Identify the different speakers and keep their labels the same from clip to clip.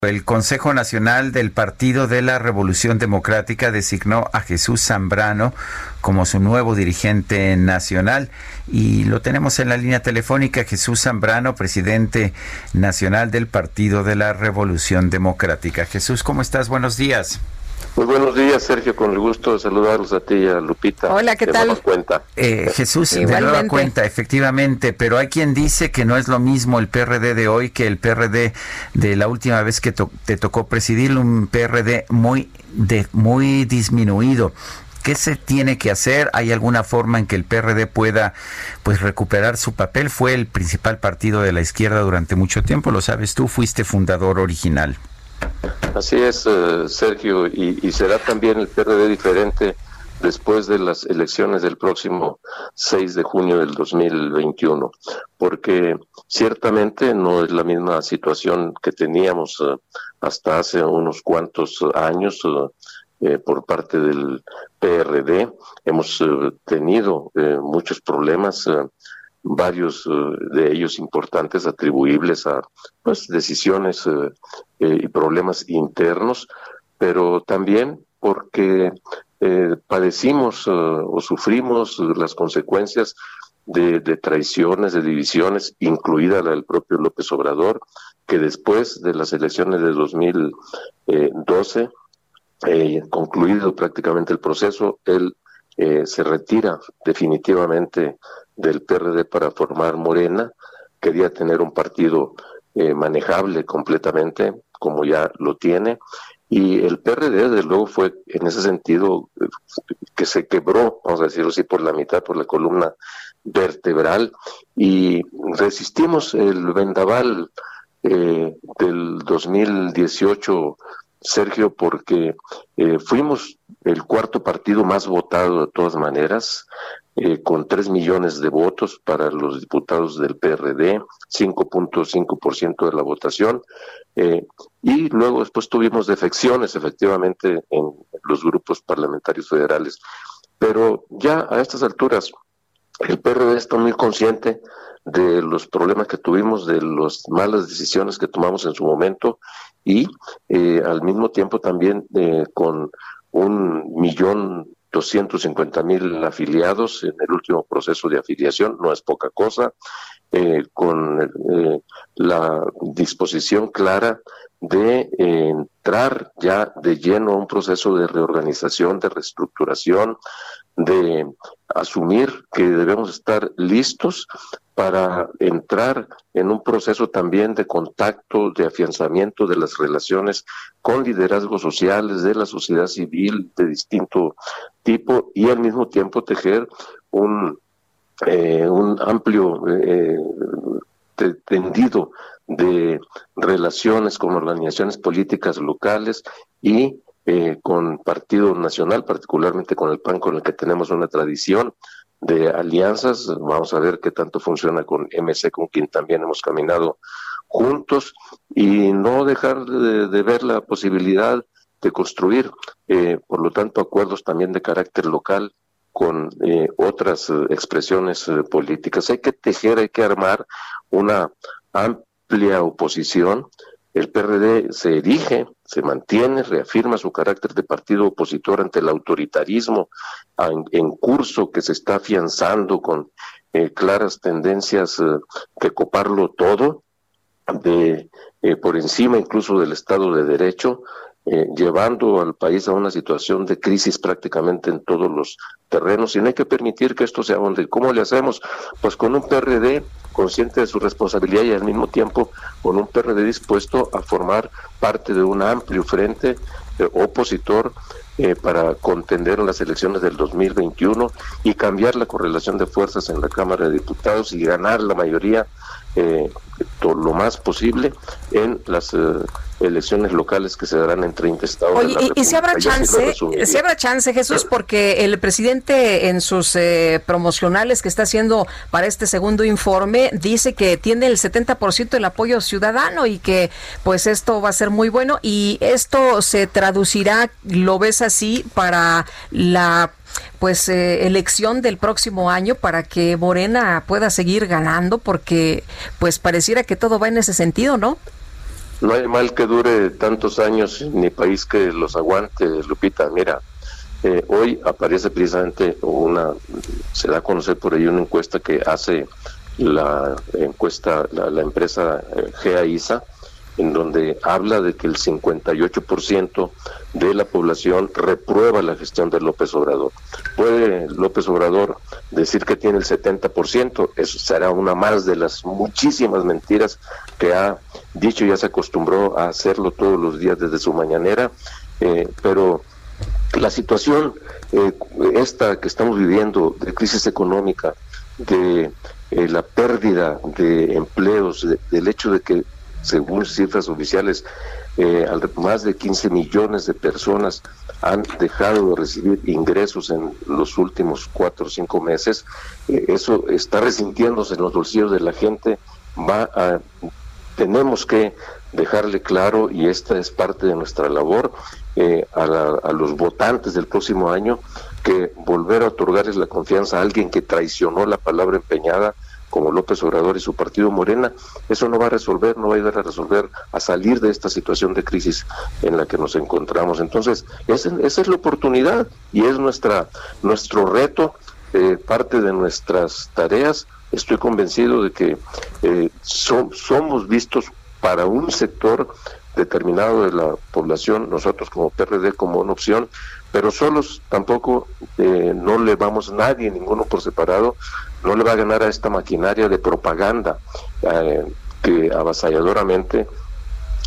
Speaker 1: El Consejo Nacional del Partido de la Revolución Democrática designó a Jesús Zambrano como su nuevo dirigente nacional y lo tenemos en la línea telefónica. Jesús Zambrano, presidente nacional del Partido de la Revolución Democrática. Jesús, ¿cómo estás? Buenos días.
Speaker 2: Muy buenos días, Sergio, con el gusto de saludarlos a ti y a Lupita.
Speaker 3: Hola, ¿qué tal?
Speaker 2: cuenta.
Speaker 1: Eh, Jesús, de nueva cuenta, efectivamente, pero hay quien dice que no es lo mismo el PRD de hoy que el PRD de la última vez que te tocó presidir, un PRD muy, de, muy disminuido. ¿Qué se tiene que hacer? ¿Hay alguna forma en que el PRD pueda pues recuperar su papel? Fue el principal partido de la izquierda durante mucho tiempo, lo sabes tú, fuiste fundador original.
Speaker 2: Así es, eh, Sergio, y, será también el PRD diferente después de las elecciones del próximo 6 de junio del 2021, porque ciertamente no es la misma situación que teníamos eh, hasta hace unos cuantos años eh, por parte del PRD. Hemos tenido muchos problemas varios eh, de ellos importantes atribuibles a pues, decisiones eh, eh, y problemas internos, pero también porque padecimos o sufrimos las consecuencias de, traiciones, de divisiones, incluida la del propio López Obrador, que después de las elecciones de 2012, concluido prácticamente el proceso, él se retira definitivamente del PRD para formar Morena, quería tener un partido eh, manejable completamente, como ya lo tiene, y el PRD, desde luego, fue en ese sentido eh, que se quebró, vamos a decirlo así, por la mitad, por la columna vertebral, y resistimos el vendaval eh, del 2018 Sergio, porque fuimos el cuarto partido más votado de todas maneras, eh, con 3 millones de votos para los diputados del PRD, 5.5% de la votación, eh, y luego después tuvimos defecciones efectivamente en los grupos parlamentarios federales. Pero ya a estas alturas, el PRD está muy consciente de los problemas que tuvimos, de las malas decisiones que tomamos en su momento y eh, al mismo tiempo también con un millón 250 mil afiliados en el último proceso de afiliación, no es poca cosa, eh, con eh, la disposición clara de entrar ya de lleno a un proceso de reorganización, de reestructuración, de asumir que debemos estar listos para entrar en un proceso también de contacto, de afianzamiento de las relaciones con liderazgos sociales de la sociedad civil de distinto tipo y al mismo tiempo tejer un, eh, un amplio eh, tendido de relaciones con organizaciones políticas locales y eh, con Partido Nacional, particularmente con el PAN, con el que tenemos una tradición de alianzas. Vamos a ver qué tanto funciona con MC, con quien también hemos caminado juntos, y no dejar de, ver la posibilidad de construir, eh, por lo tanto, acuerdos también de carácter local con eh, otras expresiones políticas. Hay que tejer, hay que armar una amplia oposición el PRD se erige, se mantiene, reafirma su carácter de partido opositor ante el autoritarismo en, curso que se está afianzando con eh, claras tendencias eh, de coparlo todo, de eh, por encima incluso del Estado de Derecho, llevando al país a una situación de crisis prácticamente en todos los terrenos y no hay que permitir que esto se abonde. ¿Cómo le hacemos? Pues con un PRD consciente de su responsabilidad y al mismo tiempo con un PRD dispuesto a formar parte de un amplio frente eh, opositor eh, para contender las elecciones del 2021 y cambiar la correlación de fuerzas en la Cámara de Diputados y ganar la mayoría eh, lo más posible en las eh, elecciones locales que se darán en 30 estados.
Speaker 3: y, si habrá chance, si habrá chance, Jesús, porque el presidente en sus eh, promocionales que está haciendo para este segundo informe dice que tiene el 70% del apoyo ciudadano y que pues esto va a ser muy bueno y esto se traducirá, lo ves así, para la pues eh, elección del próximo año para que Morena pueda seguir ganando porque pues pareciera que todo va en ese sentido, ¿no?
Speaker 2: No hay mal que dure tantos años ni país que los aguante, Lupita. Mira, eh, hoy aparece precisamente una, se da a conocer por ahí una encuesta que hace la encuesta, la, empresa eh, GAISA, en donde habla de que el 58% de la población reprueba la gestión de López Obrador. Puede López Obrador decir que tiene el 70%, eso será una más de las muchísimas mentiras que ha dicho, ya se acostumbró a hacerlo todos los días desde su mañanera, eh, pero la situación eh, esta que estamos viviendo de crisis económica, de eh, la pérdida de empleos, del hecho de que según cifras oficiales, eh, más de 15 millones de personas han dejado de recibir ingresos en los últimos cuatro o cinco meses. Eh, eso está resintiéndose en los bolsillos de la gente. Va a, tenemos que dejarle claro, y esta es parte de nuestra labor, eh, a, a los votantes del próximo año, que volver a otorgarles la confianza a alguien que traicionó la palabra empeñada como López Obrador y su partido Morena, eso no va a resolver, no va a ayudar a resolver, a salir de esta situación de crisis en la que nos encontramos. Entonces, esa, es la oportunidad y es nuestra nuestro reto, eh, parte de nuestras tareas. Estoy convencido de que eh, somos vistos para un sector determinado de la población, nosotros como PRD como una opción, pero solos tampoco eh, no le vamos nadie, ninguno por separado, no le va a ganar a esta maquinaria de propaganda eh, que avasalladoramente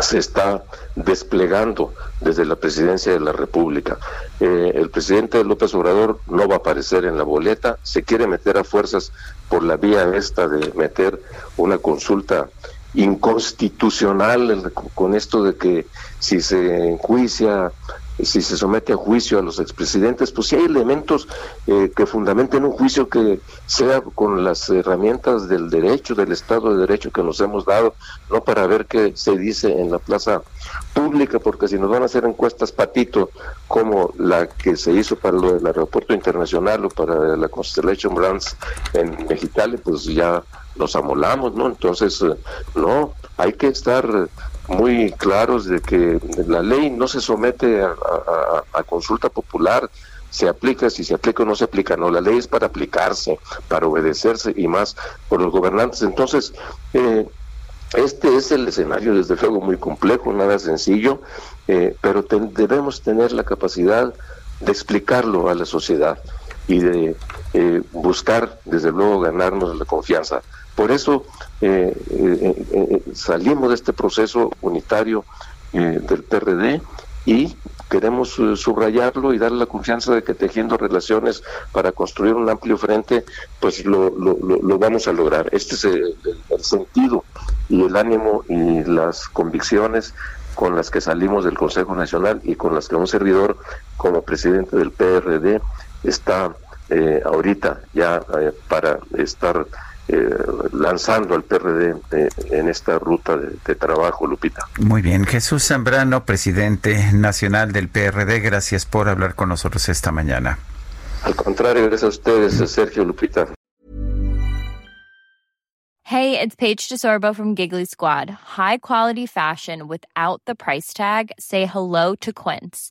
Speaker 2: se está desplegando desde la presidencia de la República. Eh, el presidente López Obrador no va a aparecer en la boleta, se quiere meter a fuerzas por la vía esta de meter una consulta inconstitucional con esto de que si se enjuicia si se somete a juicio a los expresidentes, pues si hay elementos eh, que fundamenten un juicio que sea con las herramientas del derecho, del Estado de Derecho que nos hemos dado, no para ver qué se dice en la plaza pública, porque si nos van a hacer encuestas patito, como la que se hizo para lo del aeropuerto internacional o para la Constellation Brands en Mexicali, pues ya nos amolamos, ¿no? Entonces, eh, no, hay que estar muy claros de que la ley no se somete a, consulta popular, se aplica, si se aplica o no se aplica, no, la ley es para aplicarse, para obedecerse y más por los gobernantes. Entonces, eh, este es el escenario, desde luego, muy complejo, nada sencillo, eh, pero debemos tener la capacidad de explicarlo a la sociedad y de eh, buscar, desde luego, ganarnos la confianza. Por eso eh, eh, eh, salimos de este proceso unitario del PRD y queremos subrayarlo y darle la confianza de que tejiendo relaciones para construir un amplio frente, pues lo, lo, vamos a lograr. Este es el, sentido y el ánimo y las convicciones con las que salimos del Consejo Nacional y con las que un servidor como presidente del PRD está ahorita ya para estar eh, lanzando al PRD eh, en esta ruta de, trabajo, Lupita.
Speaker 1: Muy bien, Jesús Zambrano, presidente nacional del PRD, gracias por hablar con nosotros esta mañana.
Speaker 2: Al contrario, gracias a ustedes, Sergio Lupita.
Speaker 4: Hey, it's Paige DeSorbo from Giggly Squad. High quality fashion without the price tag. Say hello to Quince.